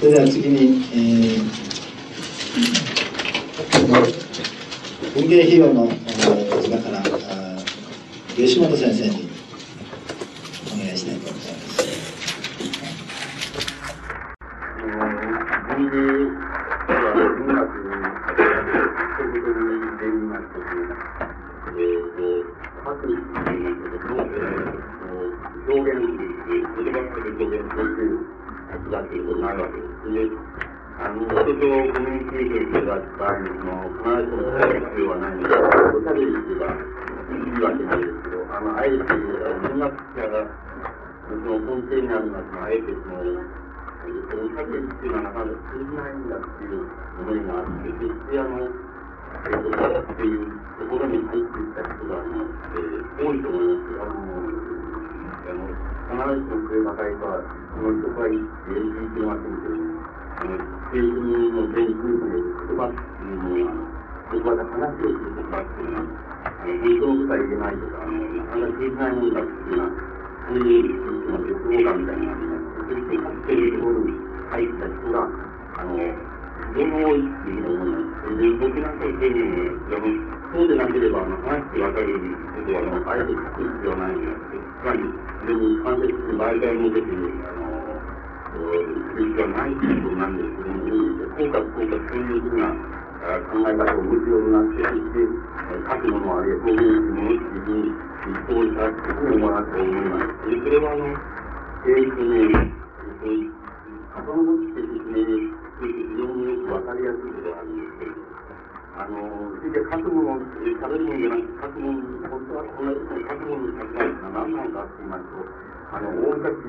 それでは次に、えー、文芸費用の立場から、吉本先生にだということになるわけです。で、あの、人とコミュニケーションする場合にも、必ずしも答える必要はないので、おしゃべりすればいいわけないですけど、あの、あえて、文学者が、その根底にあるのは、あえてその、そのおしゃべりっていうのはなかなか通じないんだっていう思いがあって、決してあの、えっと、っていうところに入っていった人が、あの、えー、多いと思います。あの、あの必ずしもそればかりとは、その人が言っていけませんけど、あの、政治の全空で言葉っていうものは、言葉で話をする言葉っていうのは、あの、本当のことは言えないとか、あの、なかなか言えないものだっていうのは、そういう、その、欲望感みたいなのがあります。そして、かつていうところに入った人が、あの、非常に多いっていうのを思います。僕なんかそういうのも、そうでなければ、あの、話してわかることは、あの、あえて書く必要はないので、つまり、それに関節する媒体の時に、あの、必要はないということなんですけども、効果、効果、そういうふうな考え方を持つようになっていて、書くものあるいは表現するものっていうふうに、一方にされていくのかなと思います。それは、あの、えー、その、そういう、遡って説明すると非常によくわかりやすいことがあるんですけれども、あの、それで書くもの、食べるものじゃなくて、書くもの、本当はこの書くものに書きたいのは何なのかって言いますと、あの、大昔、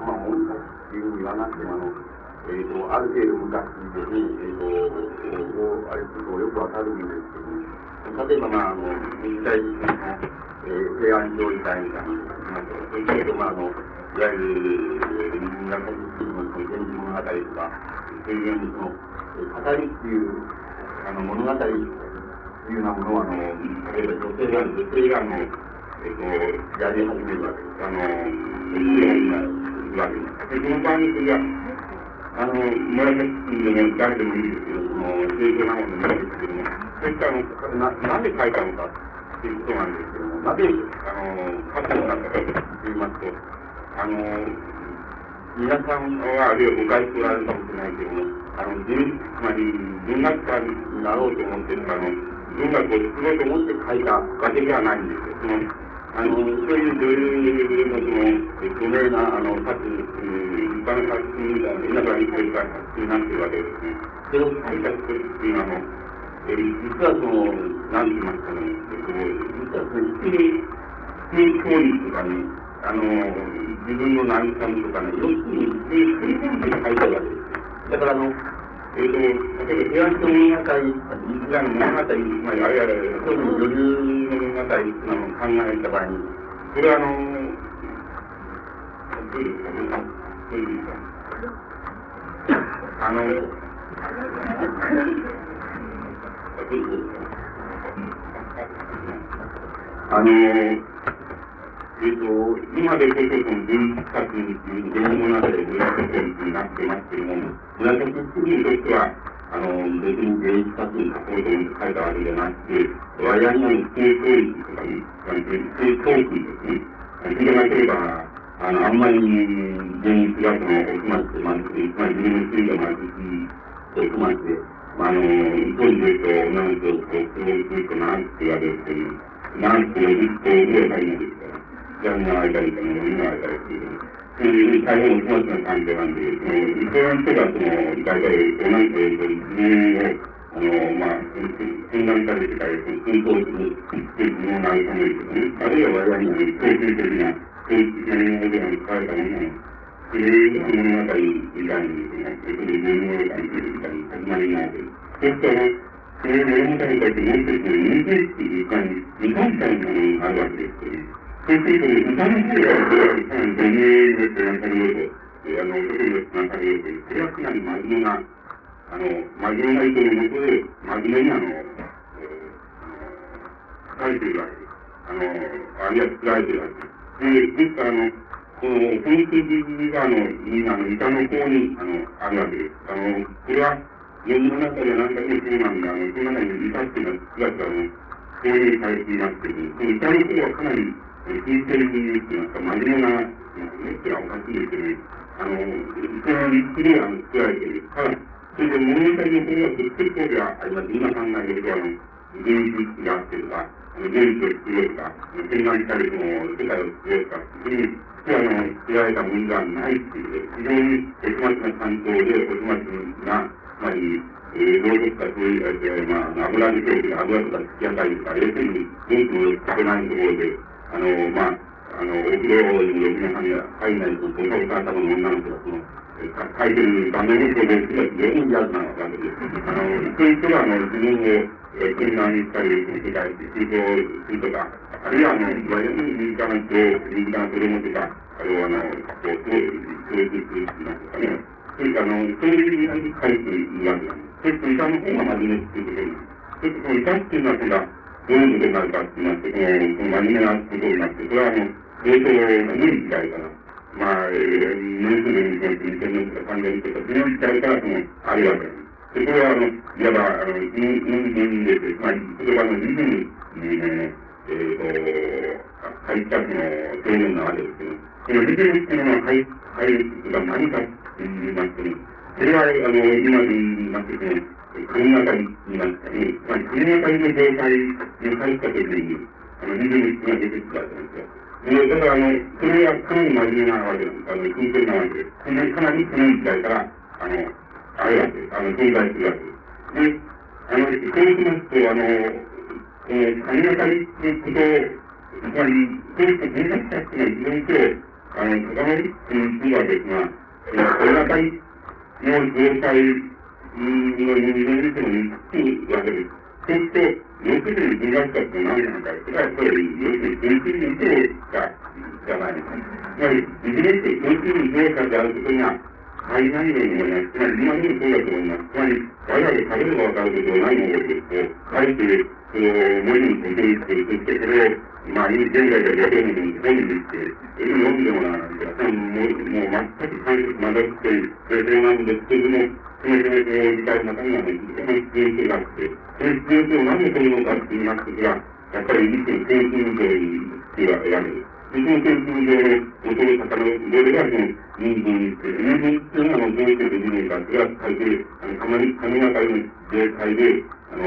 まあ、大昔っていうふうに言わなくても、あの、えっ、ー、と、ある程度昔でね、えっ、ー、と、こうあれするとよくわかるんですけど、例えば、まあ、あの、明治時代の、えー、平安上位会みたいなのそれから、まあ、あの、いわゆる、人間が書くの、源氏物語とか、そういうように、その、語りっていう、あの、物語というようなものは、あの、例えば女性が、女性が、あの、えっと、やり始めるわけです。あの、やりなるわけです。で、その場合に、それは、あの、紫でも誰でもいいですけど、その、正常なものでもいいですけども、そういったあの、な、なんで書いたのかっていうことなんですけども、なぜ、あの、歌手になったかと言いますと、あの、皆さんは、あるいは誤解しておられるかもしれないけども、あの、つまり、文学家になろうと思ってるか、あの、文学を作ろうと思って書いたわけではないんですよ。その、あの、そういう女優のその、著名な、あの、作品、一般の作品みたいな、皆さんにこういう作品になっているわけですね。それを書いた人っていうのは、あの、え実はその、なんて言いますかね、えっと、実はその、否定、否定教育とかね、あの、自分の何かとかね、要するに、振り込んで書いてあるわけです。だから、あの、えっ、ー、と、例えば、平安と物語、イスラム物語、つまり、あるいは、特に余裕の物語っていうのを考えた場合に、それは、あの、どうですかね、どうですかあの、あの、えっ、ー、と、今でこそその文筆活動っていう芸能の中で紫になってますけども、紫主義にとっては、あの、別に芸術活動に書こうと思って書いたわけじゃなくて、割合の不正教育とかに、不正教育ですね。それがなければ、あの、あんまり現実がその、おつましてまずい、つまり自分の罪がまずい、おつまして、あの、当時で言うと、女の人をこう、苦労するとなんて言われるという、なんて言うと、覚えたりないですから。ジャンが開いたりとか、海が開いたりっていう、そういう大変お粗末な関係なんで、その、そういう人が、その、大体、同じ、えっと、自分を、あの、まあ、分断されてたり、紛争する、っていうのを慰めるとかね、あるいは我々に、強制的な、政治的な用語で書かれたものを、そういう物語以外にですね、それで自分を感じるみたいな始まりなわけです。そうすると、そういう物語に対してもう一つ、人間っていうかに、未完済なものがあるわけですけど、そうすると、歌の方が、それは、母乳の背中の用途、あの、特に背中の用途、それはかなり真面目な、あの、真面目な意図のもとで、真面目にあの、えー、書かれてるわけです。あの、あるいは作られてるわけです。で、ですから、あの、この、この数字が、あの、今、あの、板の方に、あの、あるわけです。あの、これは、世の中では何かもそうなん。で、あの、その中に板っていうのは、9月、あの、表現されていますけども、この板の方はかなり、金銭に言うっていいますか、真面目な、ね、ってのはおかしいですけどね、あの、その理屈で、あの、作られている。ただ、それで物語の方がくっつく方ではあります。今考えると、あの、現実があってとか、現実を作ろうとか、戦乱したり、その、世界を作ろうとか、そういうふうに、あの、作られたものではないっていう、非常にお粗末な担当で、お粗末な、つまり、えー、どうですか、そういう、えー、まあ、油でしょうけど、油とか突き当たりとか、要するに、元気の食べないところで、あの、まあ、あの、お風呂に嫁さん。が入らないと、そのお母様の女の子が、その、書いてる画面を表現する全員やつなわけです。あの、そういう人が、あの、自分を、えー、車にしたり、世界で空港するとか、あるいは、あの、いわゆる身近な人、身近な子供とか、あれは、あの、こう、教育するなんですかね。そういう、あの、そういうふうに書いているわけなんです。そして、医者の方が真面目っていうことになる。そして、この医者っていうのは、今度は、どういうことになるかって言います、この、真面目なことになって、それは、あの、冷凍が無理時代かな。まあ、えー、ニュースで見て、2000年とか3000年とか、その時代から、その、あるわけです。で、こは、あの、いわば、あの、人間で、つまり、言葉のリズムに、えー、えー、と、入ったその、表現なわけですけど、このリズムっていうのは、入、入るが何かって言いますと、それは、あの、今で言いますとね、国当たり言いますかね、まり国当たりの状態に入ったときに、あの、リズムが出てきたわけなんですよ。で、だから、あの、それはかなり真面目なわけなんです。あの、真剣なわけです。かなり、かなり古い時代から、あの、あるわけです。あの、存在するわけで。あの、そうしますと、あの、えー、神がかりっていうこと、つまり、そういった文学者っていうのは非常に今日、あの、高まりっていうわけですが、えー、神がかりの状態の人間にしても似つくわけです。そうすると、要するに文学者って何なのか、それはやっぱり、要するに純粋に異常者じゃないですか。つまり、いずれにして純粋に異常者であることには、大変ない。つまり、今でもそうだと思い。ます。つまり、我々食べればわかることを何も覚えて、あえて、その、文字に書きにして、そしてそれを、まあ、現在では読める本にして、読んでもらわない。と、もう、もう全く感触まだってい。う、それなんですけれども、その理解の中にはね、その必要性があって、その必要性を何で取るのかって言い。ますと、やっぱり一種の精神上ってい。うわけです。その精神上の元の方のどれがその人間にして、人間っていうのはどうしてできるのかっていうのは、大抵、あの、たまに、神がかりの状態で、あの、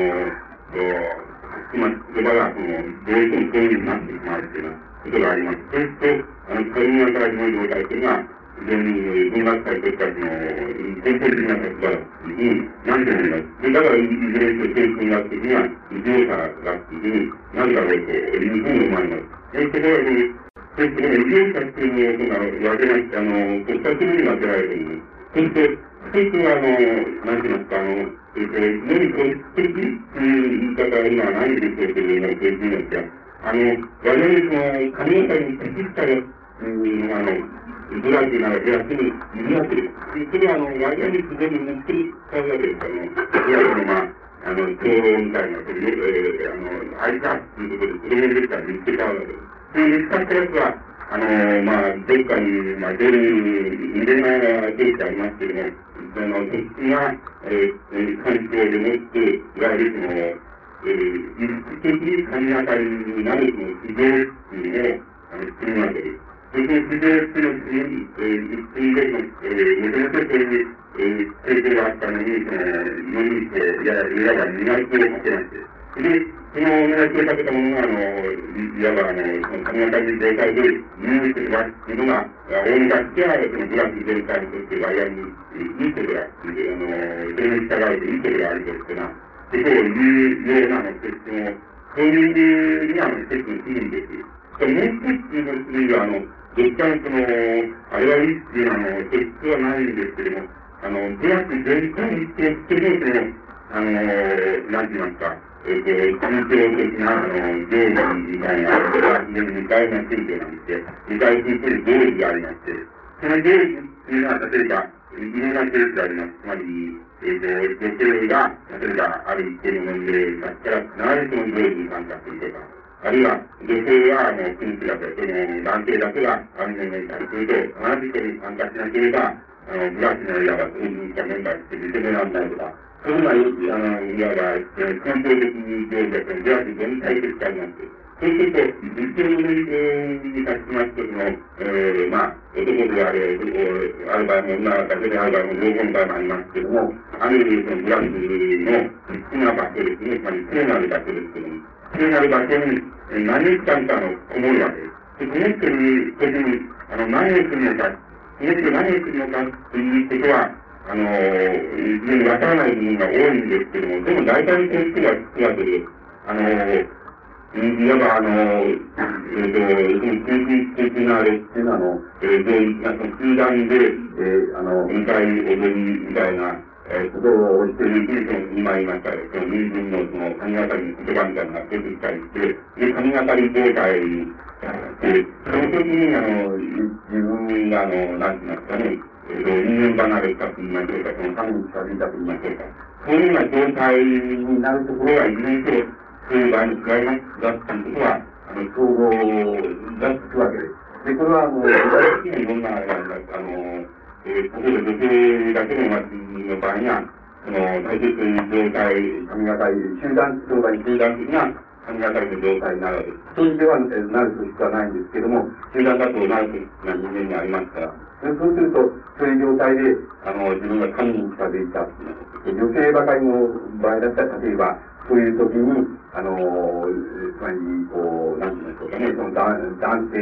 つまり、言葉が、その、どうしてもそういうふうになってしまうっていうようなことがあります。そうすると、あの、神がかりの状態っていうのは、非常に文学界としては、その、根本的な立場になると思います。で、だから、いずれにして政府になってには、異常者だっていうふうになるだろうというふうに思います。そういうところで、そして、この異常者っていうのを、その、分けない、あの、国家的に分けられるん。です。そして、一つは、あの、なん。て言いますか、あの、えっと、非常に組織的っていう言い方は今はないん。でしょうけれども、そういうですが、あの、我々その、神のに適したよ、うん、あの、ブラジルならブラジルにいるわけです。それは、あの、我々に自然に持っていったわけです。あの、ブラジルの、まあ、あの、共同みたいな、それで、えー、あの、愛かっていうことで、それをですから見つけたわけです。それで見つかったやつは、あのー、まあ、どっかに、まあ、出る、入れない出るってありますけども、その、そっちが、えー、環境でもって、いわゆるその、えー、意識的に神当たりになるその非常っていうのを、あの、作るわけです。その自然っていうのに、えー、人間の、えー、もともとそういう、えー、経験があったのに、その、のに、こう、いや、いわば磨きをかけまして、で、その磨きをかけたものが、あの、いわば、あの、その神当たり状態で、入手は、というのが、大昔は、そのグラフ全体にとって我々に、いいことが、あの、それに従うといいことがあるとしてな、ことを言うような、あの、設置も、そういう理由に、あの、設置するんです。もう一つの次は、あの、どっかのその、あれはいいっていうのは、あの、素質はないんですけども、あの、ブラック全体にしてってるその、あの、なんて言いますか、えっ、ー、と、環境的な、あの、定義みたいな、これは非常に二回の宗教なんですけど、二回する定義がありまして、その定義っていうのは、例えば、いろんなケースがあります。つまり、えっ、ー、と、女性が、例えば、ある一定の年齢だったら、必ずその定義に参加するとか、あるいは女性は、あの、君主だけ、その、男性だけが安全面にすると、同じ人に参加しなければ、あの、ブラシのいわば政治的な面がして認められないとか、そういうのは、あの、いわば、えー、根本的に行事だと、ブラシ全体的にあります。そうすると、実験に立ちますと、その、えー、まあ、男であれ、ある場合も女だけである場合も両方の場合もありますけども、ある意味、そのブラジルの好きな場所ですね、つまり聖なる場所ですけども、聖なる場所に何日間かのこもるわけです。で、こもってる時に、あの、何をするのか、この人何をするのかということは、あの、非常にわからない部分が多いんですけども、でも大体の人がつくわけで、あの、いわば、あの、えっ、ー、と、中心的なあれっていうのは、あの、えー、で、なんか集団で、えー、あの、2回踊りみたいな、えー、ことをしているふうに、その、今言いました、その、人間のその、神がかりの言葉みたいなのが出てきたりして、で、神がかり状態に、で、その時に、あの、自分が、あの、なんて言いますかね、えー、人間離れたと言いましょうか、その神に近づいたと言いましょうか。そういうような状態になるところが、いずれにせよ、そういう場合に違いますだったことは、あの、統合がつくわけです。で、これは、あの、具体的にどんな、あの、えー、例えば女性だけの町の場合には、その、大切という状態、神がかり、集団状態、集団的な神がかりの状態になるわけです。そういうではなると必要はないんですけども、集団だとなるとな人間にありますから、そうすると、そういう状態で、あの、自分が神に近づいた。女性ばかりの場合だったら、例えば、そういう時に、あの、つまり、こう、なんていうんでしょうかね、その男男性、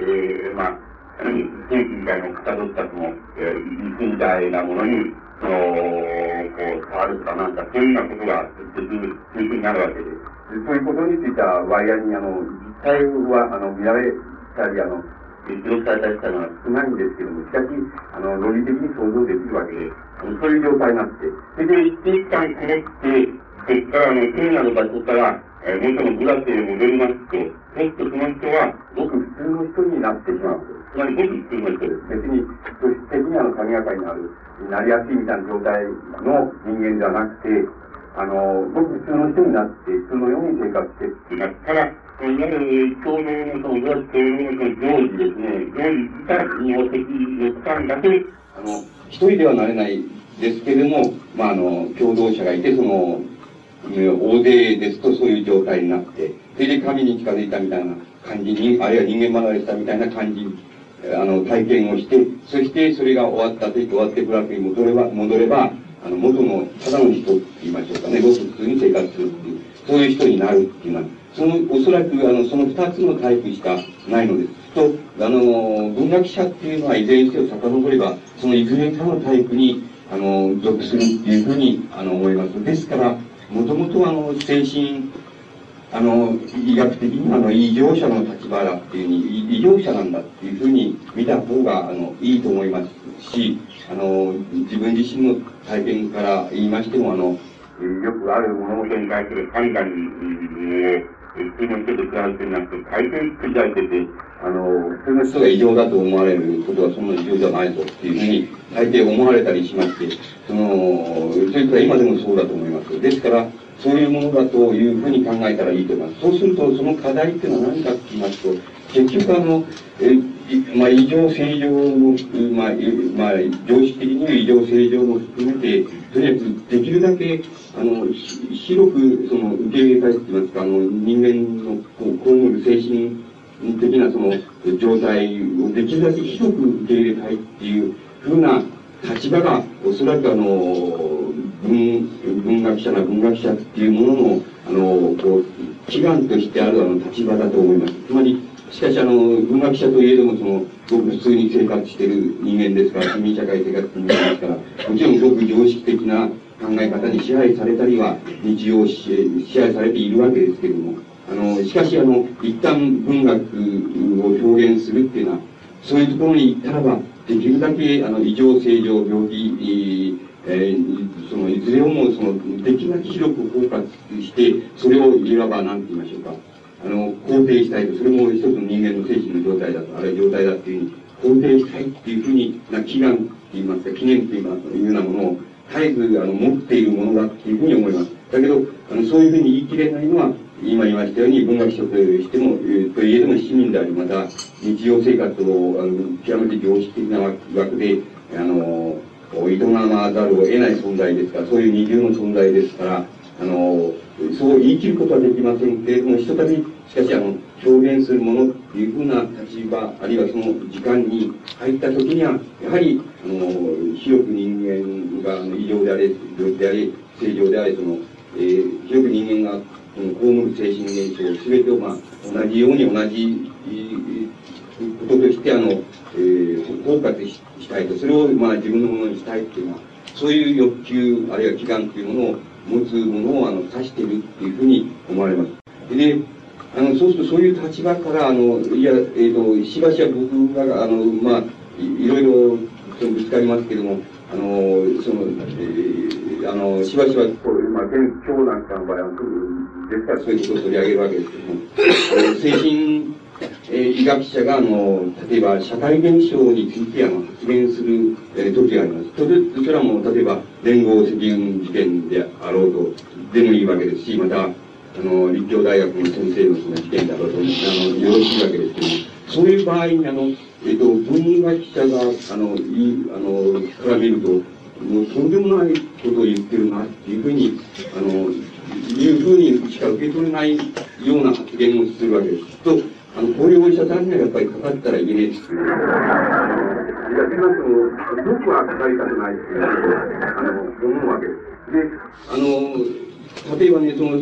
えー、まあ、天気みたいなのをかたどったその、えー、椅みたいなものに、その、こう、触るとかなんか、そういうようなことができる、そういうふうになるわけです。そういうことについては、割合に、あの、実際は、あの、見られたり、あの、記録されたりしたのは少ないんですけども、しかし、あの、論理的に想像できるわけで、あのそういう状態になって、それで一定期間こもって、それから、あの、聖なる場所から、えー、もう一度グラスへ戻りますと、そうするとその人は、ごく普通の人になってしまう。つまり、ごく普通の人です。別に、素質的にあの、神がかりになる、なりやすいみたいな状態の人間ではなくて、あの、ごく普通の人になって、普通のように生活してってなったら、いわゆる共同のそのグラス共同のの行事ですね、行事自体にお適したんだけ、あの、一人ではなれないですけれども、まあ、あの、共同者がいて、その、大勢ですとそういう状態になって、それで神に近づいたみたいな感じに、あるいは人間離れしたみたいな感じに、あの、体験をして、そしてそれが終わったと言って終わってブラックに戻れば、戻れば、あの、元の、ただの人って言いましょうかね、ごく普通に生活するっていう、そういう人になるっていうのは、その、おそらく、あの、その二つのタイプしかないのです。と、あの、文学者っていうのは、いずれにせよ遡れば、そのいずれかのタイプに、あの、属するっていうふうに、あの、思います。ですから、もともとあの、精神、あの、医学的にあの、異常者の立場だっていうふうに、異常者なんだっていうふうに見た方が、あの、いいと思いますし、あの、自分自身の体験から言いましても、あの、よくある物事に対する判断を、普通の人と比べてなくて、大変繰り返してて、あの、普通の人が異常だと思われることはそん。なに異常じゃないぞっていうふうに、大抵思われたりしまして、その、それから今でもそうだと思います。ですから、そういうものだというふうに考えたらいいと思います。そうすると、その課題っていうのは何かって言いますと、結局あの、えまあ、異常正常の、まあ、まあ、常識的に異常正常も含めて、とにかくできるだけ、あの、広く、その、受け入れたいと言いますか、あの、人間の、こう、被る精神的なその、状態をできるだけ広く受け入れたいっていうふうな立場が、おそらくあの、文、文学者な文学者っていうものの、あの、こう、祈願としてあるあの立場だと思います。つまり、しかしあの、文学者といえども、その、ごく普通に生活している人間ですから、市民社会生活人間ですから、もちろんごく常識的な考え方に支配されたりは、日常支配されているわけですけれども、あの、しかしあの、一旦文学を表現するっていうのは、そういうところに行ったらば、できるだけ、あの、異常、正常、病気、えー、その、いずれをも、その、できるだけ広くフォーカスして、それをいわば、なんて言いましょうか、あの、肯定したいと、それも一つの人間の精神の状態だと、あるいは状態だっていうふうに、肯定したいっていうふうにな、祈願って言いますか、記念って言いうようなものを、絶えず、あの、持っているものだっていうふうに思います。だけど、あの、そういうふうに言い切れないのは、今言いましたように、文学者としても、といえども市民であり、また、日常生活を、あの、極めて常識的な枠で、あの、営まざるを得ない存在ですから、そういう二重の存在ですから、あの、そう言い切ることはできません。けれども、ひとたび、しかし、あの、表現するものっていうふうな立場、あるいはその時間に入った時には、やはり、あの、広く人間が、あの、異常であれ、病気であれ、正常であれ、その、えー、広く人間が、被る精神現象、すべてを、まあ、同じように同じ、こととして、あの、えー、包括したいと、それを、まあ、自分のものにしたいっていうのは、そういう欲求、あるいは祈願というものを持つものを、あの、指しているっていうふうに思われます。で、あの、そうするとそういう立場から、あの、いや、えっ、ー、と、しばしば僕が、あの、まあ、いろいろ、そのぶつかりますけども、あの、その、えー、あの、しばしば、こう、まあ、今日なんかの場合は、ですからそういうことを取り上げるわけですけども、精神、えー、医学者が、あの、例えば、社会現象について、あの、発言する、えー、時があります。それ、それはもう、例えば、連合赤軍事件であろうと、でもいいわけですし、また、あの、立教大学の先生のその事件だろうと、あの、よろしいわけですけども、そういう場合に、あの、えっ、と、文学者が、あの、いあの、から見ると、もうとんでもないことを言ってるなっていうふうに、あの、いうふうにしか受け取れないような発言をするわけです。と、あの、こういうお医者さんにはやっぱりかかったらいけねえっていう。いや、少なくとも、僕はかかりたくないっていうあの、思うわけです。で、あの、例えばね、その、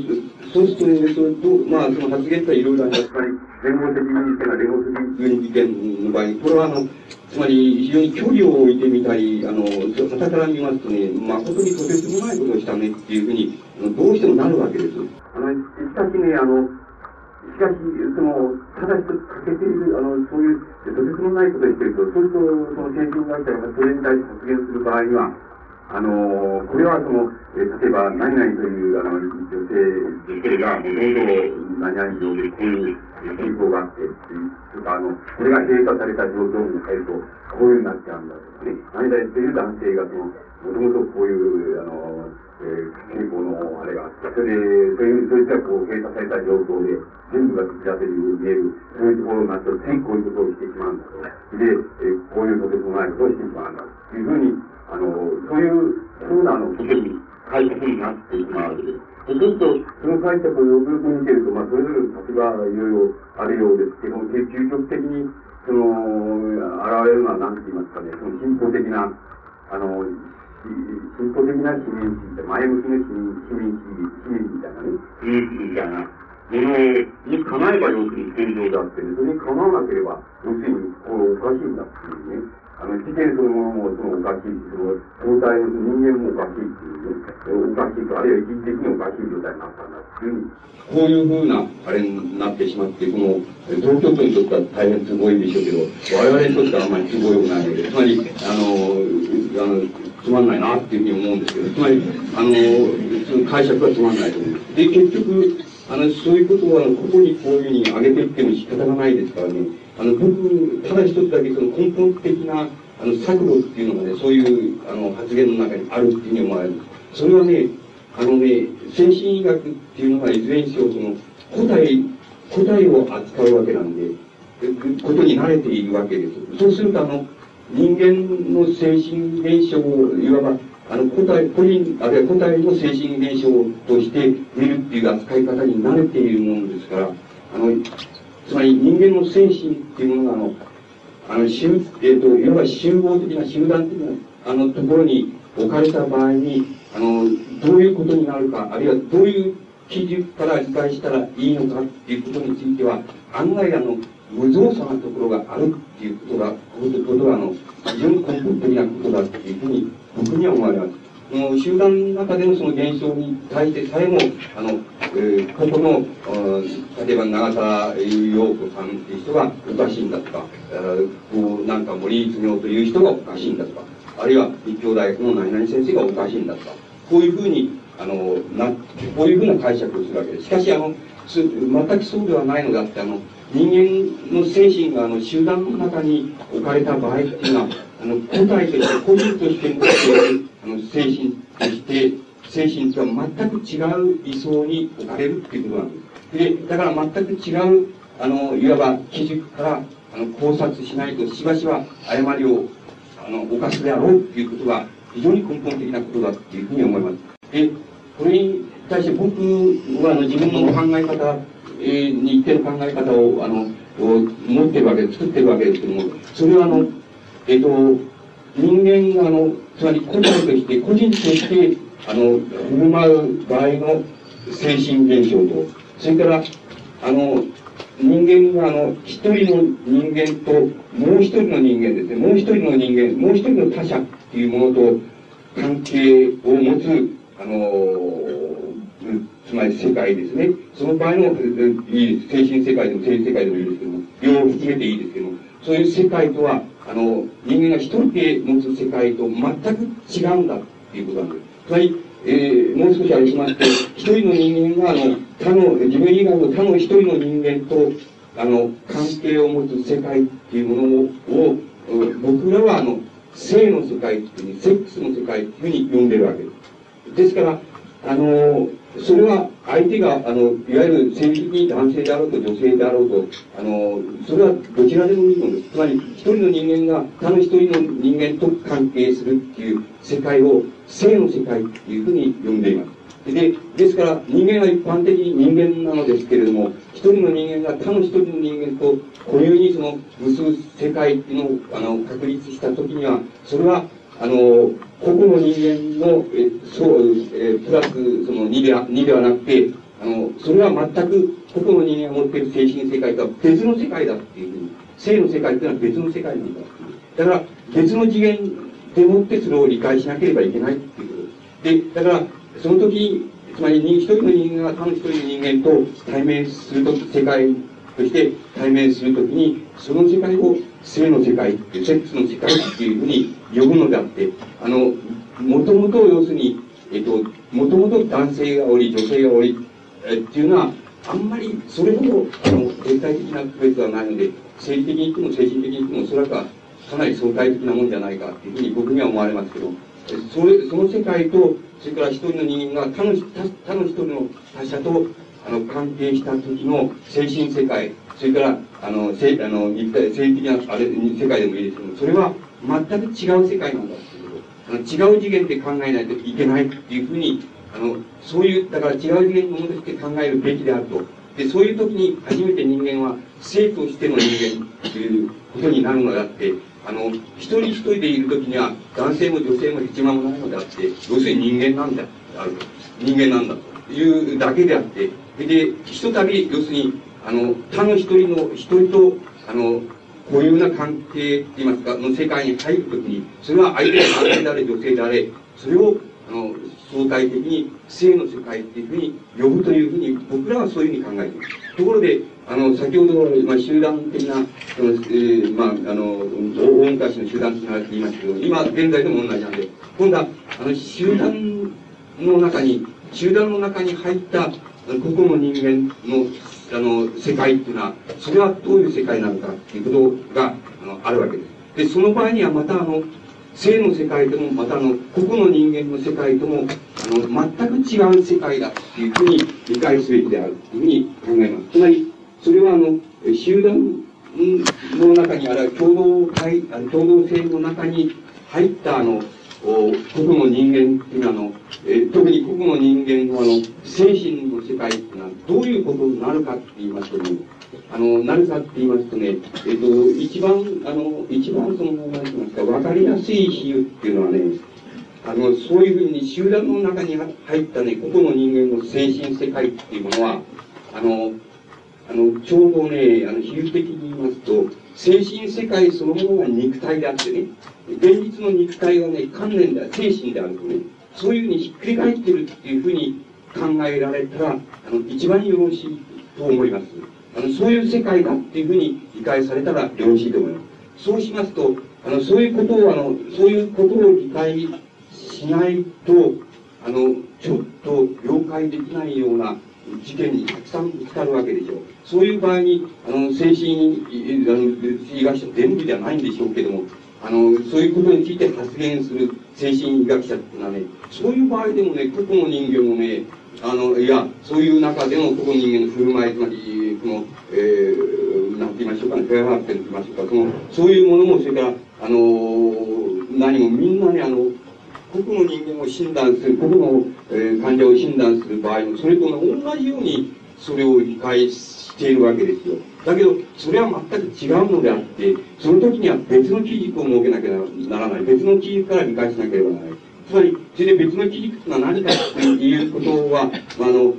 そうするとね、それと、まあ、その発言っていろいろあります。つまり、連合的にっていうのは連合的事件の場合、これはあの、つまり、非常に距離を置いてみたり、あの、傍から見ますとね、誠にとてつもないことをしたねっていうふうに、どうしてもなるわけです。あの、しかしね、あの、しかし、その、ただ一つ欠けている、あの、そういう、とてつもないことを言ってると、そうすると、その精神学者がそれに対して発言する場合には、あの、これはその、え例えば、何々という、あの、女性、女性が、もともと何々上でこういう傾向があって、とか、あの、これが閉鎖された状況に入ると、こういうになっちゃうんだとかね。何々という男性が、その、もともとこういう、あの、えー、傾向のあれがあって、それで、そういう、そういったこう、閉鎖された状況で、全部が口当てに見える、そういうところになって、全こういうことをしてしまうんだと。で、えー、こういうとてつもないことをしてしまうんだというふうに、あの、そういうふうなの、特に解釈になってしまうわけです。そうすると、その解釈をよくよく見てると、まあ、それぞれの立場がいろいろあるようですけども、究極的に、その、現れるのは何て言いますかね、その進歩的な、あの、進歩的な市民主義って、前向きな市民市民主義、市民みたいなね、市民主義みたいなものに叶えば要するに正常であって、それに叶わなければ、要するに、これおかしいんだっていうね。あの、事件そのものもそのおかしい、その、状態の人間もおかしいっていうね、おかしいと、あるいは一時的におかしい状態になったんだっていう、こういうふうな、あれになってしまって、この、東京都にとっては大変すごいんでしょうけど、我々にとってはあんまり都合よくないので、つまり、あの、あの、つまんないなっていうふうに思うんですけど、つまり、あの、その解釈はつまんないと思う。で、結局、あの、そういうことは、ここにこういうふうに上げていっても仕方がないですからね、あの、僕、ただ一つだけその根本的な、あの、錯誤っていうのがね、そういう、あの、発言の中にあるっていうふうに思われる。それはね、あのね、精神医学っていうのがいずれにしろ、その、古代、古代を扱うわけなんで、ことに慣れているわけです。そうすると、あの、人間の精神現象を、いわば、あの、古代、個人、あるいは古代の精神現象として見るっていう扱い方に慣れているものですから、あの、つまり人間の精神っていうものが、あの、あの、集、えっ、ー、と、いわば集合的な、集団的な、あの、ところに置かれた場合に、あの、どういうことになるか、あるいはどういう基準から理解したらいいのかっていうことについては、案外、あの、無造作なところがあるっていうことが、ことが、あの、非常に根本的なことだっていうふうに、僕には思われます。その集団の中でのその現象に対してさえも、あの、えー、ここの、例えば長田陽子さんっていう人がおかしいんだとか、えー、こうなんか森光明という人がおかしいんだとか、あるいは立教大学の何々先生がおかしいんだとか、こういうふうに、あの、な、こういうふうな解釈をするわけです。しかし、あの、全くそうではないのであって、あの、人間の精神があの集団の中に置かれた場合っていうのは、あの、個体として、個人として持っている、あの、精神として、精神とは全く違う位相に置かれるっていうことなんです。で、だから全く違う、あの、いわば基軸から、あの、考察しないとしばしば誤りを、あの、犯すであろうっていうことが非常に根本的なことだっていうふうに思います。で、これに対して僕はあの自分の考え方、えー、に一定の考え方を、あの、持ってるわけ、作ってるわけですけども、それはあの、えっ、ー、と、人間があの、つまり個人として、個人として、あの、振る舞う場合の精神現象と、それから、あの、人間があの、一人の人間と、もう一人の人間ですね、もう一人の人間、もう一人の他者っていうものと関係を持つ、あの、つまり世界ですね。その場合の、いい精神世界でも精神世界でもいいですけども、両を含めていいですけども、そういう世界とは、あの、人間が一人で持つ世界と全く違うんだっていうことなんです。つまり、えー、もう少し歩きますと、一人の人間が、あの、他の、自分以外の他の一人の人間と、あの、関係を持つ世界っていうものを、僕らは、あの、性の世界っていうふうに、セックスの世界っていうふうに呼んでるわけです。ですから、あの、それは相手が、あの、いわゆる性的に男性であろうと女性であろうと、あの、それはどちらでもいいものです。つまり、一人の人間が他の一人の人間と関係するっていう世界を、性の世界っていうふうに呼んでいます。で、ですから、人間は一般的に人間なのですけれども、一人の人間が他の一人の人間と固有にその結ぶ世界っていうのを、あの、確立したときには、それは、あの、個々の人間の、えそう、えプラスその2では2ではなくて、あの、それは全く個々の人間が持っている精神世界とは別の世界だっていうふうに、性の世界っていうのは別の世界なんだだから別の次元でもってそれを理解しなければいけないっていうことで。で、だから、その時、つまり一人の人間が他の一人の人間と対面するとき、世界として対面するときに、その世界を性の世界、セックスの世界っていうふうに呼ぶのであって、あの、もともと要するに、えっと、もともと男性がおり、女性がおり、えっていうのは、あんまりそれほど、あの、全体的な区別はないので、生理的に言っても精神的に言っても、それはかなり相対的なもんじゃないかっていうふうに僕には思われますけど、それ、その世界と、それから一人の人間が他の、他の一人の他者と、あの、関係した時の精神世界、それから、あの、せあの、肉体、性的な、あれ、世界でもいいですけども、それは全く違う世界なんだっていうこと。あの、違う次元で考えないといけないっていうふうに、あの、そういう、だから違う次元のものとして考えるべきであると。で、そういう時に初めて人間は生としての人間ということになるのであって、あの、一人一人でいる時には男性も女性も一番もないのであって、要するに人間なんだ、ある人間なんだというだけであって、で、ひとたび、要するに、あの、他の一人の、一人と、あの、固有な関係って言いますか、の世界に入るときに、それは相手が男性であれ、女性であれ、それを、あの、相対的に性の世界っていうふうに呼ぶというふうに、僕らはそういうふうに考えています。ところで、あの、先ほど、まあ、集団的な、その、えー、まあ、あの、大昔の集団って言いますけど、今、現在でも同じなんで、今度は、あの、集団の中に、集団の中に入った個々の人間のあの世界っていうのはそれはどういう世界なのかっていうことがあのあるわけです。でその場合にはまたあの性の世界ともまたあの個々の人間の世界ともあの全く違う世界だっていうふうに理解すべきであるというふうに考えます。つまりそれはあの集団の中にある共同体共同性の中に入ったあの個々の人間っていうのは、え、特に個々の人間のあの精神の世界っていうのはどういうことになるかって言いますとね、あの、なるかって言いますとね、えっ、と、一番、あの、一番その、なんて言いますか、わかりやすい比喩っていうのはね、あの、そういうふうに集団の中に入ったね、個々の人間の精神世界っていうものは、あの、あの、ちょうどね、あの、比喩的に言いますと、精神世界そのものが肉体であってね、現実の肉体はね、観念である、精神であるとね、そういうふうにひっくり返ってるっていうふうに考えられたら、あの、一番よろしいと思います。あの、そういう世界だっていうふうに理解されたらよろしいと思います。そうしますと、あの、そういうことを、あの、そういうことを理解しないと、あの、ちょっと了解できないような事件にたくさんぶつかるわけでしょう。そういう場合に、あの、精神、あの、医学者全部ではないんでしょうけども、あの、そういうことについて発言する精神医学者っていうのはね、そういう場合でもね、個々の人間もね、あの、いや、そういう中での個々の人間の振る舞い、つまり、この、えー、なんて言いましょうかね、フェアハーフって言いましょうか、その、そういうものも、それから、あの、何もみんなね、あの、個々の人間を診断する、個々の、えー、患者を診断する場合も、それと同じように、それを理解しているわけですよ。だけど、それは全く違うのであって、その時には別の基軸を設けなければならない。別の基軸から理解しなければならない。つまり、それで別の基軸というのは何かということは、あの、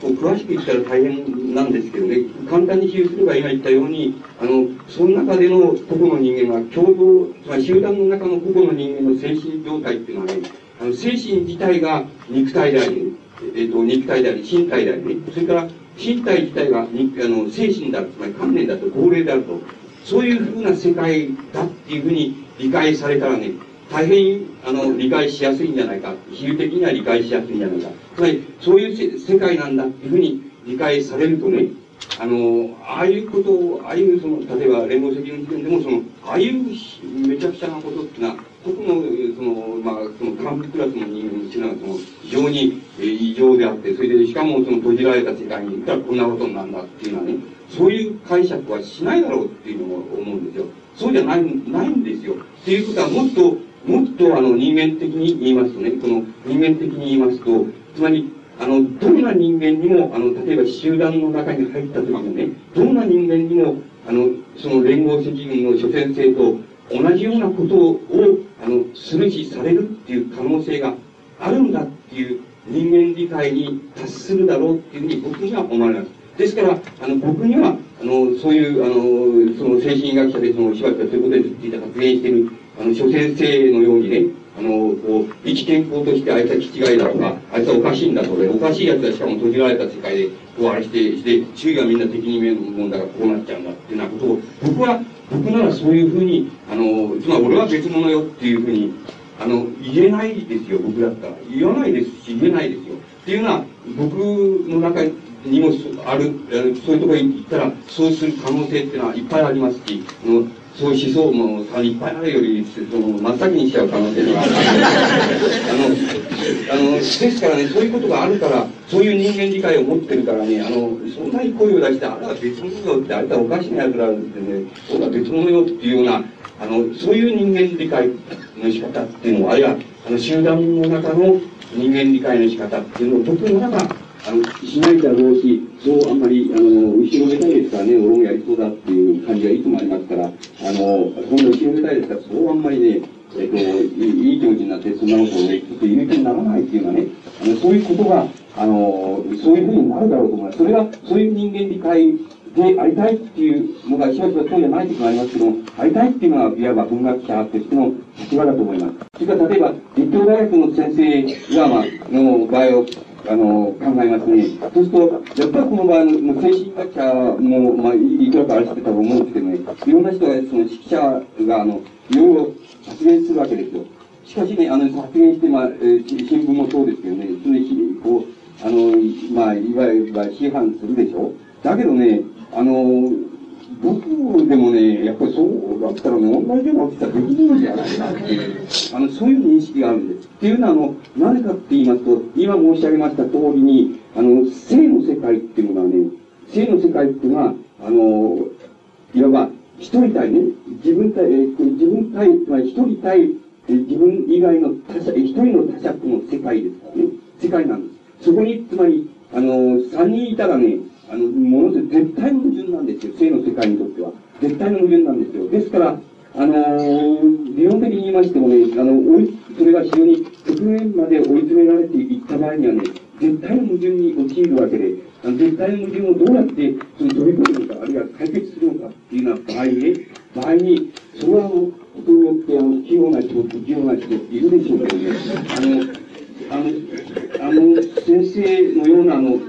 詳しく言ったら大変なんですけどね、簡単に比喩すれば今言ったように、あの、その中での個々の人間が共同、つまり集団の中の個々の人間の精神状態っていうのはね、あの精神自体が肉体であり、えっ、と、肉体であり、身体でありね、それから身体自体があの精神である、つまり観念だと、号令であると、そういうふうな世界だっていうふうに理解されたらね、大変あの理解しやすいんじゃないか、比喩的には理解しやすいんじゃないか。つまり、そういう世界なんだっていうふうに理解されるとね、あの、ああいうことを、ああいうその、例えば連合責任事件でも、その、ああいうめちゃくちゃなことっていうのは、僕の、その、まあ、その、幹部クラスの人間っていうのは、その、非常に、異常であって、それで、しかもその閉じられた世界にいたらこんなことになるんだっていうのはね、そういう解釈はしないだろうっていうのを思うんですよ。そうじゃない、ないんですよ。っていうことは、もっと、もっとあの人間的に言いますとね、この人間的に言いますと、つまり、あの、どんな人間にも、あの、例えば集団の中に入った時もね、どんな人間にも、あの、その連合責任の諸先生と同じようなことを、あの、するしされるっていう可能性があるんだっていう人間理解に達するだろうっていうふうに僕には思われます。ですから、あの、僕には、あの、そういう、あの、その精神医学者で、その、しばらくそういうことについて発言している、あの、諸先生のようにね、あの、こう、一健康としてあいつは気違いだとか、あいつはおかしいんだと、おかしい奴はしかも閉じられた世界で、こうあれして、して、周囲がみんな敵に見えるもんだからこうなっちゃうんだっていうようなことを、僕は、僕ならそういうふうに、あの、つまり俺は別物よっていうふうに、あの、言えないですよ、僕だったら。言わないですし、言えないですよ。っていうのは、僕の中にもある、そういうところに行ったら、そうする可能性っていうのはいっぱいありますし、そういう思想もいっぱいあるより、その真っ先にしちゃう可能性がある。あの、あの、ですからね、そういうことがあるから、そういう人間理解を持ってるからね、あの、そんなに声を出して、あれは別物よって、あれはおかしなやつらってね、それは別物よっていうような、あの、そういう人間理解の仕方っていうのは、あるいは、あの、集団の中の人間理解の仕方っていうのを、僕の中、あの、しないだろうし、そうあんまり、あの、後ろめたいですからね、おろやりそうだっていう感じがいつもありますから、あの、そんな後ろめたいですから、そうあんまりね、えっと、いい気持ちになって、そんなことをね、ちょっと言う気にならないっていうのはね、あの、そういうことが、あの、そういうふうになるだろうと思います。それが、そういう人間理解でありたいっていうのが、しばしばそうじゃない時もありますけども、ありたいっていうのは、いわば文学者としての立場だと思います。それから例えば、立教大学の先生が、まあ、の場合を、あの、考えますね。そうすると、やっぱりこの場合の、精神学者も、まあ、いくらかあれしてたと思うんですけどね、いろんな人が、その指揮者が、あの、いろいろ発言するわけですよ。しかしね、あの、発言して、まあ、えー、新聞もそうですけどね、それこう、あの、まあ、いわゆる批判するでしょ。だけどね、あの、僕でもね、やっぱりそうだったらね、同じような大きさできるんじゃないかっていう、あの、そういう認識があるんです。っていうのは、あの、何かって言いますと、今申し上げました通りに、あの、性の世界っていうのはね、性の世界っていうのは、あの、いわば、一人対ね、自分対、自分対、まり一人対、え自分以外の他者、一人の他者との世界ですからね、世界なんです。そこに、つまり、あの、三人いたらね、あの、ものすごい絶対の矛盾なんですよ。性の世界にとっては。絶対の矛盾なんですよ。ですから、あのー、理論的に言いましてもね、あの、追い、それが非常に極限まで追い詰められていった場合にはね、絶対の矛盾に陥るわけで、あの絶対の矛盾をどうやってその飛び込むのか、あるいは解決するのかっていうような場合に、ね、場合に、それはあの、ことによって、あの、器用な人、不器用な人いるでしょうけどね、あの、あの、あの、先生のような、あの、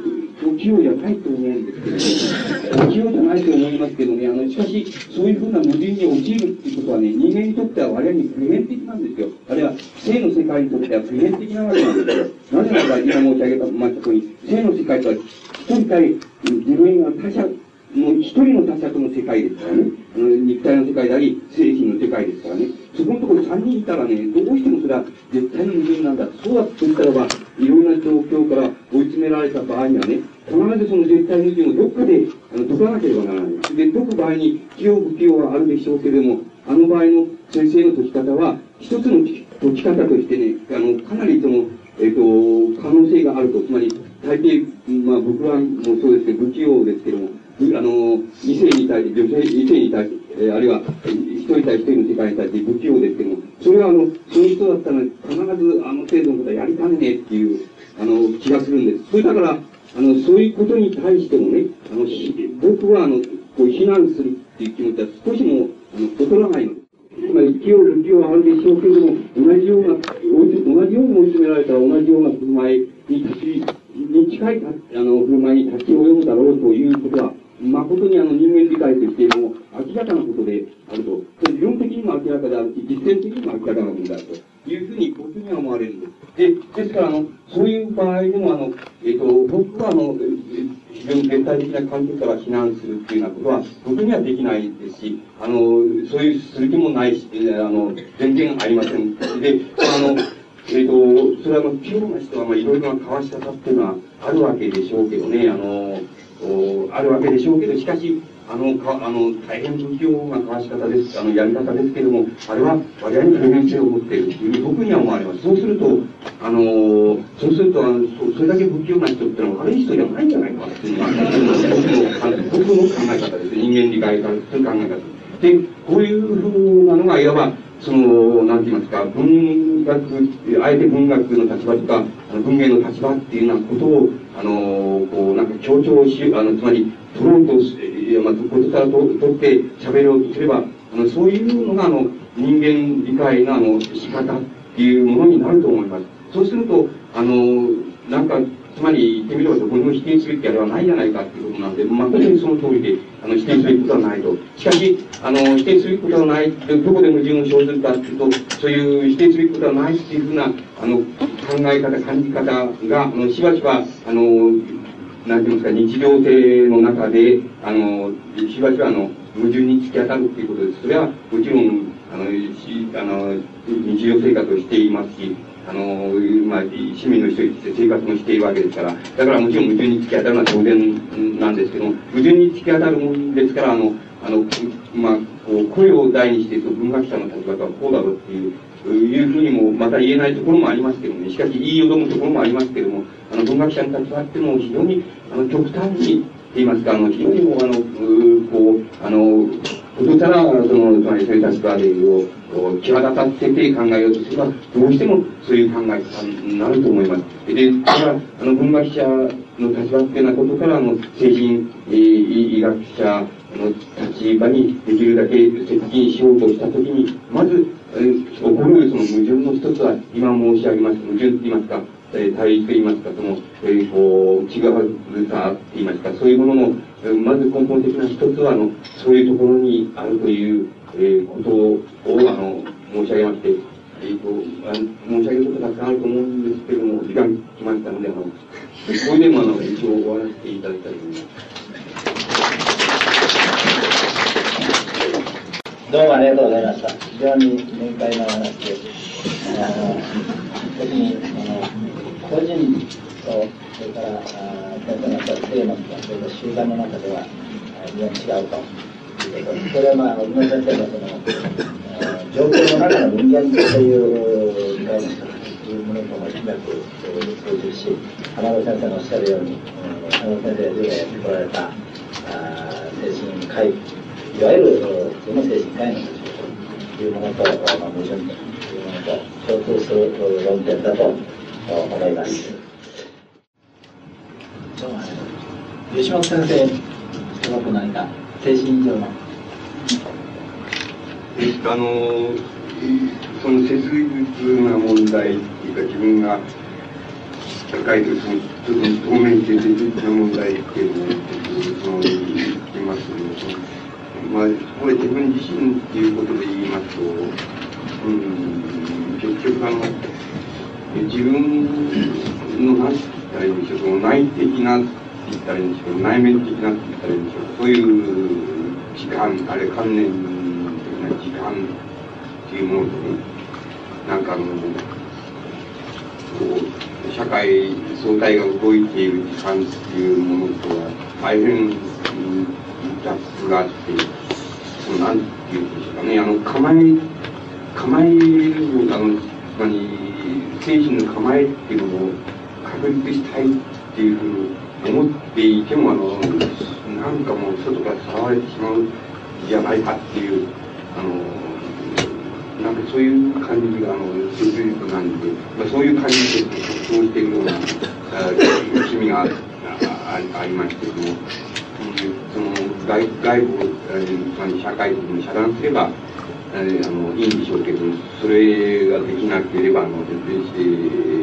不器用じゃないと思うんですけどね。不器用じゃないと思いますけどね、あの、しかし、そういうふうな矛盾に陥るっていうことはね、人間にとっては我々に普遍的なんですよ。あるいは、性の世界にとっては普遍的なわけなんですよ。なぜならば、今申し上げたましたとおり、性の世界とは、一人対自分が他者もう一人の他者との世界ですからね。あの肉体の世界であり、精神の世界ですからね。そこのところ三人いたらね、どうしてもそれは絶対の矛盾なんだ。そうだとしたらば、いろんな状況から追い詰められた場合にはね、必ずその絶対矛盾をどっかであの解かなければならない。で、解く場合に、器用不器用はあるでしょうけれども、あの場合の先生の解き方は、一つの解き方としてね、あの、かなりその、えっ、と、可能性があると。つまり、大抵、まあ僕らもそうですけど、不器用ですけども、あの、異性に対して、女性、異性に対して、えーあるいは、一人対一人の世界に対して不器用ですけども、それはあの、そういう人だったら、必ずあの程度のことはやりかねねえっていう、あの、気がするんです。それだから、あの、そういうことに対してもね、あの、僕はあの、こう、非難するっていう気持ちは少しも、あの、劣らないのです。つまり、勢い不器用はあるでしょうけれども、同じような、同じように追い詰められたら同じような振る舞いに立ち、に近いあの振る舞いに立ち及ぶだろうということは、誠にあの人間理解としても明らかなことであると、それ理論的にも明らかであるし、実践的にも明らかなことであるというふうに僕には思われるんです。で、ですからあの、そういう場合でもあの、えっ、と、僕はあの、非常に絶対的な環境から避難するっていうようなことは、僕にはできないですし、あの、そういうする気もないし、えあの、全然ありません。で、あの、えっ、と、それはあの、器用な人は、まあ、いろいろな交わし方っていうのはあるわけでしょうけどね、あの、あるわけでしょうけど、しかし、あの、かあの、大変不器用な交わし方です、あの、やり方ですけれども、あれは割合に普遍性を持っているというふうに僕には思われます。そうすると、あの、そうすると、あのそそれだけ不器用な人ってのは悪い人じゃないんじゃないかっていうのが、僕の僕の考え方です。人間理解からする考え方。で、こういうふうなのが、いわば、その、なんて言いますか、文学、あえて文学の立場とか、文芸の立場っていうようなことを、あの、こう、なんか強調し、あの、つまり、取ろうとし、いや、まあ、ことからと取って喋ろうとすれば、あの、そういうのが、あの、人間理解の、あの、仕方っていうものになると思います。そうすると、あの、なんか、つまり言ってみればどこにも否定すべきあれはないじゃないかっていうことなんで、誠にその通りで、あの、否定すべきことはないと。しかし、あの、否定すべきことはない、どこで矛盾を生ずるかっていうと、そういう否定すべきことはないっていうふうな、あの、考え方、感じ方が、あの、しばしば、あの、なんて言いますか、日常性の中で、あの、しばしば、あの、矛盾に突き当たるっていうことです。それは、もちろん、あの、しあの、日常生活をしていますし、あの、まあ、市民の人生活もしているわけですから、だからもちろん矛盾に突き当たるのは当然なんですけども、矛盾に突き当たるもんですから、あの、あの、まあ、こう、声を大にして、その文学者の立場とはこうだろうっていう、いうふうにもまた言えないところもありますけどね。しかし言いよどむところもありますけども、あの、文学者の立場っていうのを非常に、あの、極端に、言いますか、あの、非常にもう、あの、うこう、あの、ことから、その、つまりそういう立場でを、こう際立たせて考えようとすれば、どうしてもそういう考え方になると思います。で、それは、あの、文学者の立場っていうようなことから、あの、精神、えー医学者の立場にできるだけ接近しようとしたときに、まず、えー起こるその矛盾の一つは、今申し上げました矛盾って言いますか、えー対立と言いますか、その、えーこう、違うさって言いますか、そういうものの、まず根本的な一つは、あの、そういうところにあるという、えーことを、あの、申し上げまして、えーとあ申し上げることたくさんあると思うんですけども、時間来ましたので、あの、これでもあの、一応終わらせていただきたいと思います。どうもありがとうございました。非常に明快なお話で、あの特にか、それから習慣の中では、非常に違うとこ、れはまあ、小野先生のその、状況の中の人間という理解の仕方というものとも深く通じるし、浜田先生のおっしゃるように、浜田先生がやってこられた、あ精神科医いわゆる普通の精神科医の立場というものと、まあ、矛盾というものと共通する論点だと思います。どうもありがとう吉本先生、すごく何か精神上のあの、その切実な問題っていうか、自分が抱えているその、ちょっと当面して切実な問題っていうのを、その、言ってますので、そのまあ、これ自分自身っていうことで言いますと、うん、結局あの、自分の何て言ったらいいんでしょう、その内的なって言ったらいいんでしょう内面的なって言ったらいいんでしょう。そういう時間、あれ、観念的な時間っていうものとね、なんかあの、こう、社会相対が動いている時間っていうものとは大変、ギャップがあって、その、なんていうんでしょうかね、あの、構え、構える、あの、つまり、精神の構えっていうのを確立したいっていうふうに思っていても、あの、なんかもう外からさらわれてしまうじゃないかっていう、あの、なんかそういう感じが、あの、切実なんで、まあ、そういう感じで特徴しているような、趣味があありまして、その、その外外部を、社会的に遮断すれば、あのいいんでしょうけど、それができなければ、あの全然し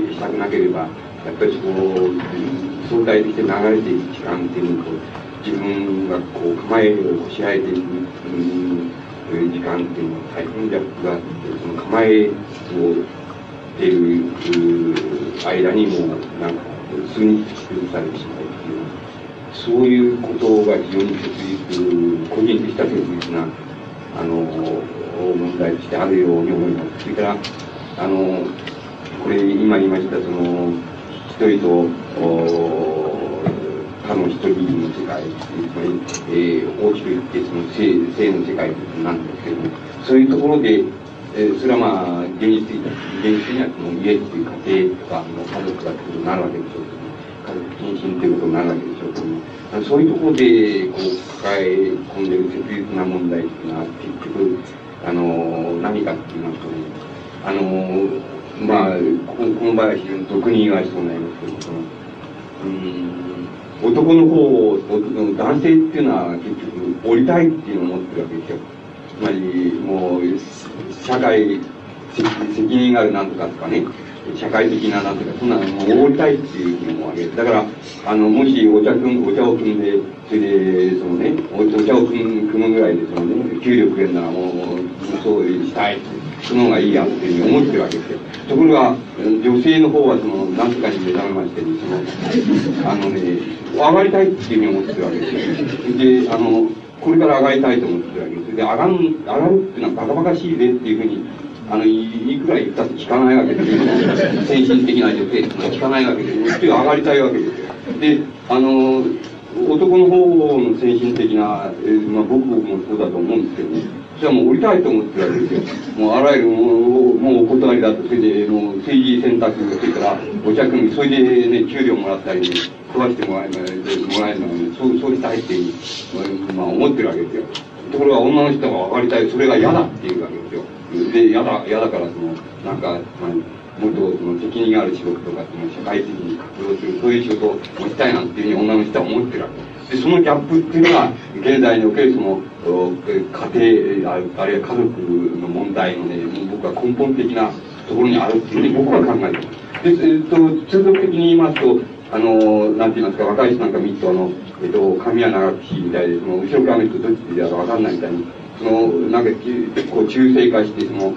てしたくなければ、やっぱりそこ相対的に流れていく時間っていうのと、自分がこう構えをこしらえていく、うん、時間っていうのは大変ギャップがあって、その構えをている間にも、なんか、すぐに崩されてしまうっていう、そういうことが非常に切実、個人的した切実な、あの、問題としてあるように思います。それから、あの、これ今言いました、その、人と、他の一人の世界、えー、大きく言ってその性性の世界なんですけども、そういうところで、えー、それはまあ、現実的現実にはその家っていう家庭とか、の家族だってことになるわけでしょうけども、家族謹慎ということになるわけでしょうけども、そういうところで、こう、抱え込んでる切実な問題っていうのは、結局、あの、何かって言いますとね、あの、まあ、この場合は非常に俗に言われそうになりますけど、うん男の方、男性っていうのは結局降りたいっていうのを持ってるわけですよ。つまり、もう、社会、責任があるなんとかとかね、社会的ななんとか、そんなのもう降りたいっていうふうに思うわけです。だから、あの、もしお茶くん、お茶を汲んで、それで、そのね、お茶を汲む汲むぐらいで、そのね、給料くれるならもう、そうしたい。その方がいいやっていうふうに思ってるわけですよ。ところが、女性の方はその、なんとかに目覚めまして、その、あのね、上がりたいっていうふうに思ってるわけです。で、あの、これから上がりたいと思ってるわけです。で、上がる、上がるっていうのはバカバカしいぜっていうふうに、あの、いくら言ったって聞かないわけですよ。先進的な女性っていうのは聞かないわけですよ。上がりたいわけです。で、あの、男の方の精神的な、えー、まあ僕もそうだと思うんですけど、ね、それはもう降りたいと思ってるわけですよ。もうあらゆるものを、もうお断りだと、それで、もう政治選択、それからお茶組み、それでね、給料もらったり、食わしてもらえもらえるのはね、そう、そうしたいっていう、まあ思ってるわけですよ。ところが女の人が上がりたい、それが嫌だっていうわけですよ。で、嫌だ、嫌だから、その、なんか、まあ、もっとその責任がある仕事とか、その社会的に活動する、そういう仕事を持ちたいなんていうふうに女の人は思ってるわけです、でそのギャップっていうのが、現在におけるその、家庭、あるいは家族の問題のね、僕は根本的なところにあるっていうふうに僕は考えてます。で、えっと、通俗的に言いますと、あの、なんて言いますか、若い人なんか見ると、あの、えっと、髪は長くしみたいで、その、後ろから見るとどっちでやるかわかんないみたいに、その、なんか、結構中性化して、その、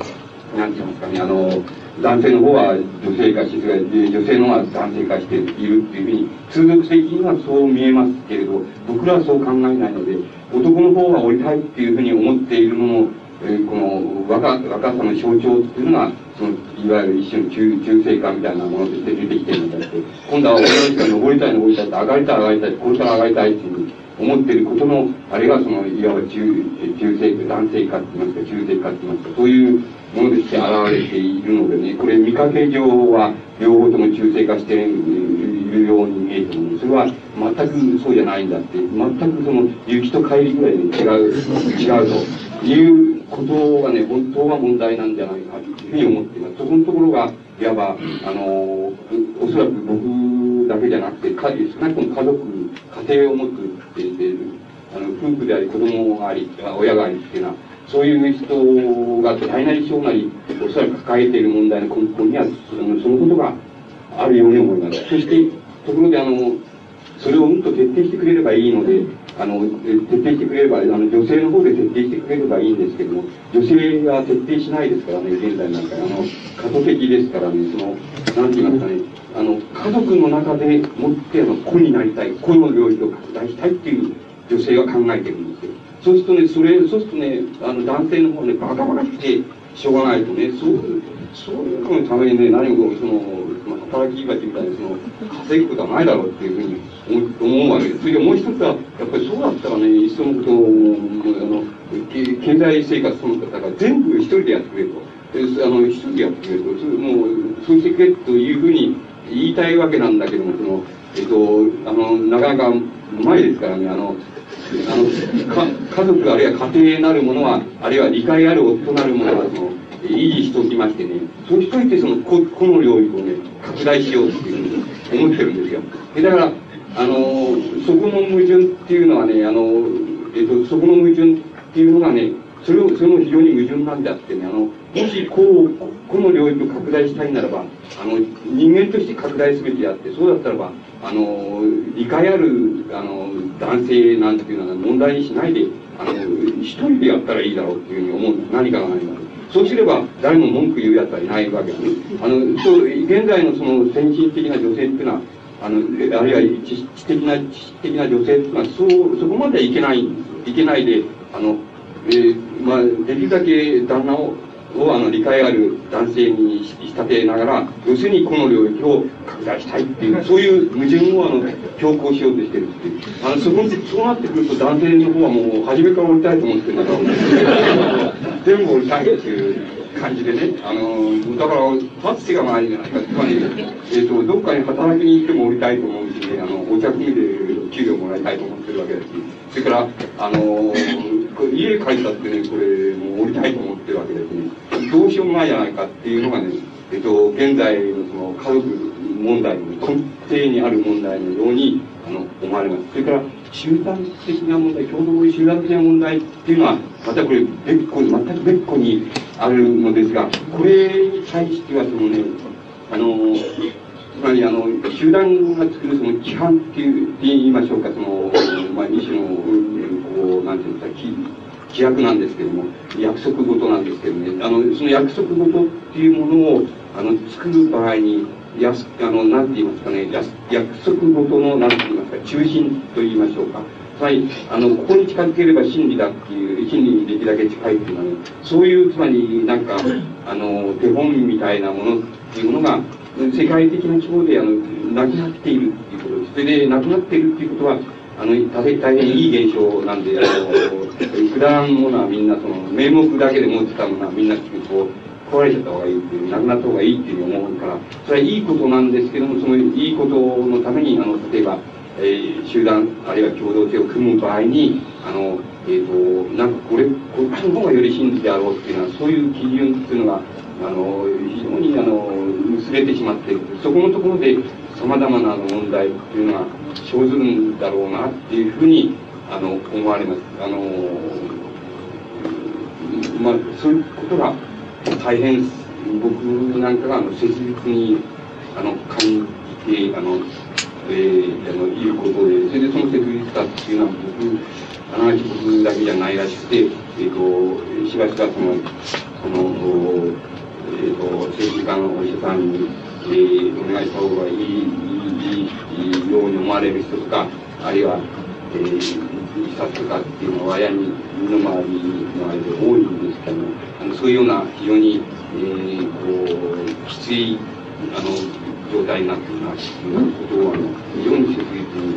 なんて言いますかね、あの、男性の方は女性化して、女性の方は男性化しているっていうふうに、通俗的にはそう見えますけれど、僕らはそう考えないので、男の方が降りたいっていうふうに思っているものも、えー、この若若さの象徴っていうのが、そのいわゆる一種の中中性化みたいなものとして出てきてるんだって、今度は俺の人が登りたい登りたいって、上がりたい上がりたいこれから上がりたいっていうふうに思っていることの、あれがその、いわば中、中性化、男性化って言いますか、中性化って言いますか、そういうものとして現れているのでね、これ見かけ上は両方とも中性化しているように見えても、それは全くそうじゃないんだって、全くその雪と帰りぐらいで違う、違うということがね、本当は問題なんじゃないかというふうに思っています。そこのところが、いわば、あの、おそらく僕だけじゃなくて、か少なくとも家族、家庭を持つっていう、あの、夫婦であり、子供があり、親がありっていうのは、そういう人が大なり小なり、おそらく抱えている問題の根本には、そのそのことがあるように思います。そして、ところであの、それをうんと徹底してくれればいいので、あの、徹底してくれれば、あの、女性の方で徹底してくれればいいんですけども、女性は徹底しないですからね、現在なんか、あの、過渡的ですからね、その、なんて言いますかね、あの、家族の中でもって、あの、子になりたい、子の領域を拡大したいっていう女性は考えてるんです。そうするとね、それ、そうするとね、あの、男性の方ね、バカバカしくて、しょうがないとね、そういう、そういうののためにね、何もその、まあ、働き蜂みたいにその、稼ぐことはないだろうっていうふうに思うわけです。それでもう一つは、やっぱりそうだったらね、いっそのことを、あの、経済生活その方が全部一人でやってくれと。あの、一人でやってくれと。もう、そうしてくれというふうに言いたいわけなんだけども、その、えっと、あの、なかなかうまいですからね、あの、あの、か家族あるいは家庭なるものは、あるいは理解ある夫なるものは、その、維持しておきましてね、そうしといてそのこ、この領域をね、拡大しようっていうふうに思ってるんですよ。だから、あの、そこの矛盾っていうのはね、あの、えっと、そこの矛盾っていうのがね、それを、それも非常に矛盾なんであってね、あの、もしこう、この領域を拡大したいならば、あの、人間として拡大すべきであって、そうだったらば、あの、理解ある、あの、男性なんていうのは問題にしないで、あの、一人でやったらいいだろうっていうふうに思うんです。何かが何か。そうすれば、誰も文句言うやつはいないわけだね。あの、そう、現在のその先進的な女性っていうのは、あの、あるいは知識的な、知識的な女性っていうのは、そう、そこまではいけない、いけないで、あの、えー、まあ、できるだけ旦那を、をあの理解ある男性に仕立てながら、要するにこの領域を拡大したいっていう、そういう矛盾をあの強行しようとしてるっていう。あの、そこそうなってくると男性の方はもう初めから降りたいと思ってるんだから、全部降りたいっていう。感じでね、あの、だから、立つ手がないんじゃないか。つまり、えっ、ー、と、どっかに働きに行っても降りたいと思うし、ね、あの、お茶組で給料もらいたいと思ってるわけだし、それから、あの、家借りたってね、これ、もう降りたいと思ってるわけですね。どうしようもないじゃないかっていうのがね、えっ、と、現在のその家族問題の根底にある問題のように、あの、思われます。それから、集団的な問題、共同集団的な問題っていうのは、またこれ、別個に、全く別個にあるのですが、これに対しては、そのね、あの、つまり、あの、集団が作るその規範っていう、って言いましょうか、その、まあ、一種の、こう、なんていうんですか、規約なんですけども、約束事なんですけどね、あの、その約束事っていうものを、あの、作る場合に、やす、あの、なんて言いますかね、や約束事の、なんて言いますか、中心と言いましょうか。つまり、あの、ここに近づければ真理だっていう、真理にできるだけ近いっていうのはね、そういう、つまり、なんか、あの、手本みたいなものっていうものが、世界的な規模で、あの、なくなっているっていうことです。それで、なくなっているっていうことは、あの、大変いい現象なんで、あの、くだらんものはみんな、その、名目だけで持ってたものはみんな、こう、壊れちゃった方がいいっていう、なくなった方がいいっていうふうに思うから、それはいいことなんですけども、そのいいことのために、あの、例えば、えー、集団、あるいは共同体を組む場合に、あの、えっ、ー、と、なんかこれ、こっちの方がより真理であろうっていうのは、そういう基準っていうのが、あの、非常に、あの、薄れてしまっている。そこのところで、様々な問題っていうのが生ずるんだろうなっていうふうに、あの、思われます。あの、まあ、そういうことが、大変僕なんかがあの切実にあの感じてあの、えー、あのいることでそれでその切実さっていうのは僕必ず僕だけじゃないらしくて、えーと、しばしばそのその、えーと、政治家のお医者さんに、えー、お願いした方がいいいいように思われる人とかあるいは、えー、自殺とかっていうのは親に身の回りの間で多いんですけどもあのそういうような非常に、えー、こうきついあの状態になっていますということをあの非常に切実に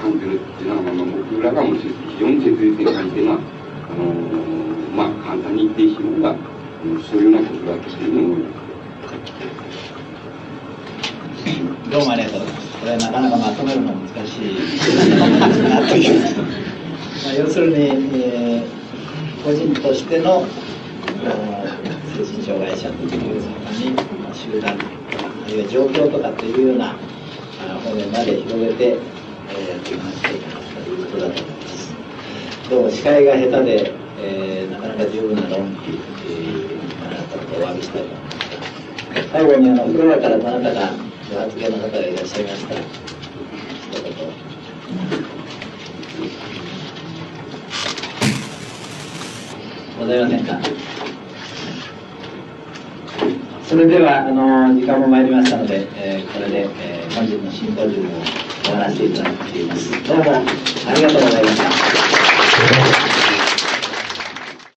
感じるっていうのは、まあ、僕らがも非常に切実に感じているのはあのーまあ簡単に言ってしまえばそういうようなことだというふうに思います。どうもありがとうございます。これはなかなかまとめるの難しいなという。まあ、要するに、えー、個人としての精神障害者という中に、まあ、集団るいは状況とかというような方面まで広げて、えー、やっていかなくていけないということだと思います。どうも司会が下手で、えー、なかなか十分な論理、えー、なかったことお詫びしたいと思います。最後にあのフロアからどなたかご発言の方がいらっしゃいました、一言。ございませんか？それでは、あの、時間も参りましたので、えー、これで、えー、本日のシンポジウムを終わらせていただいています。どうもありがとうございました。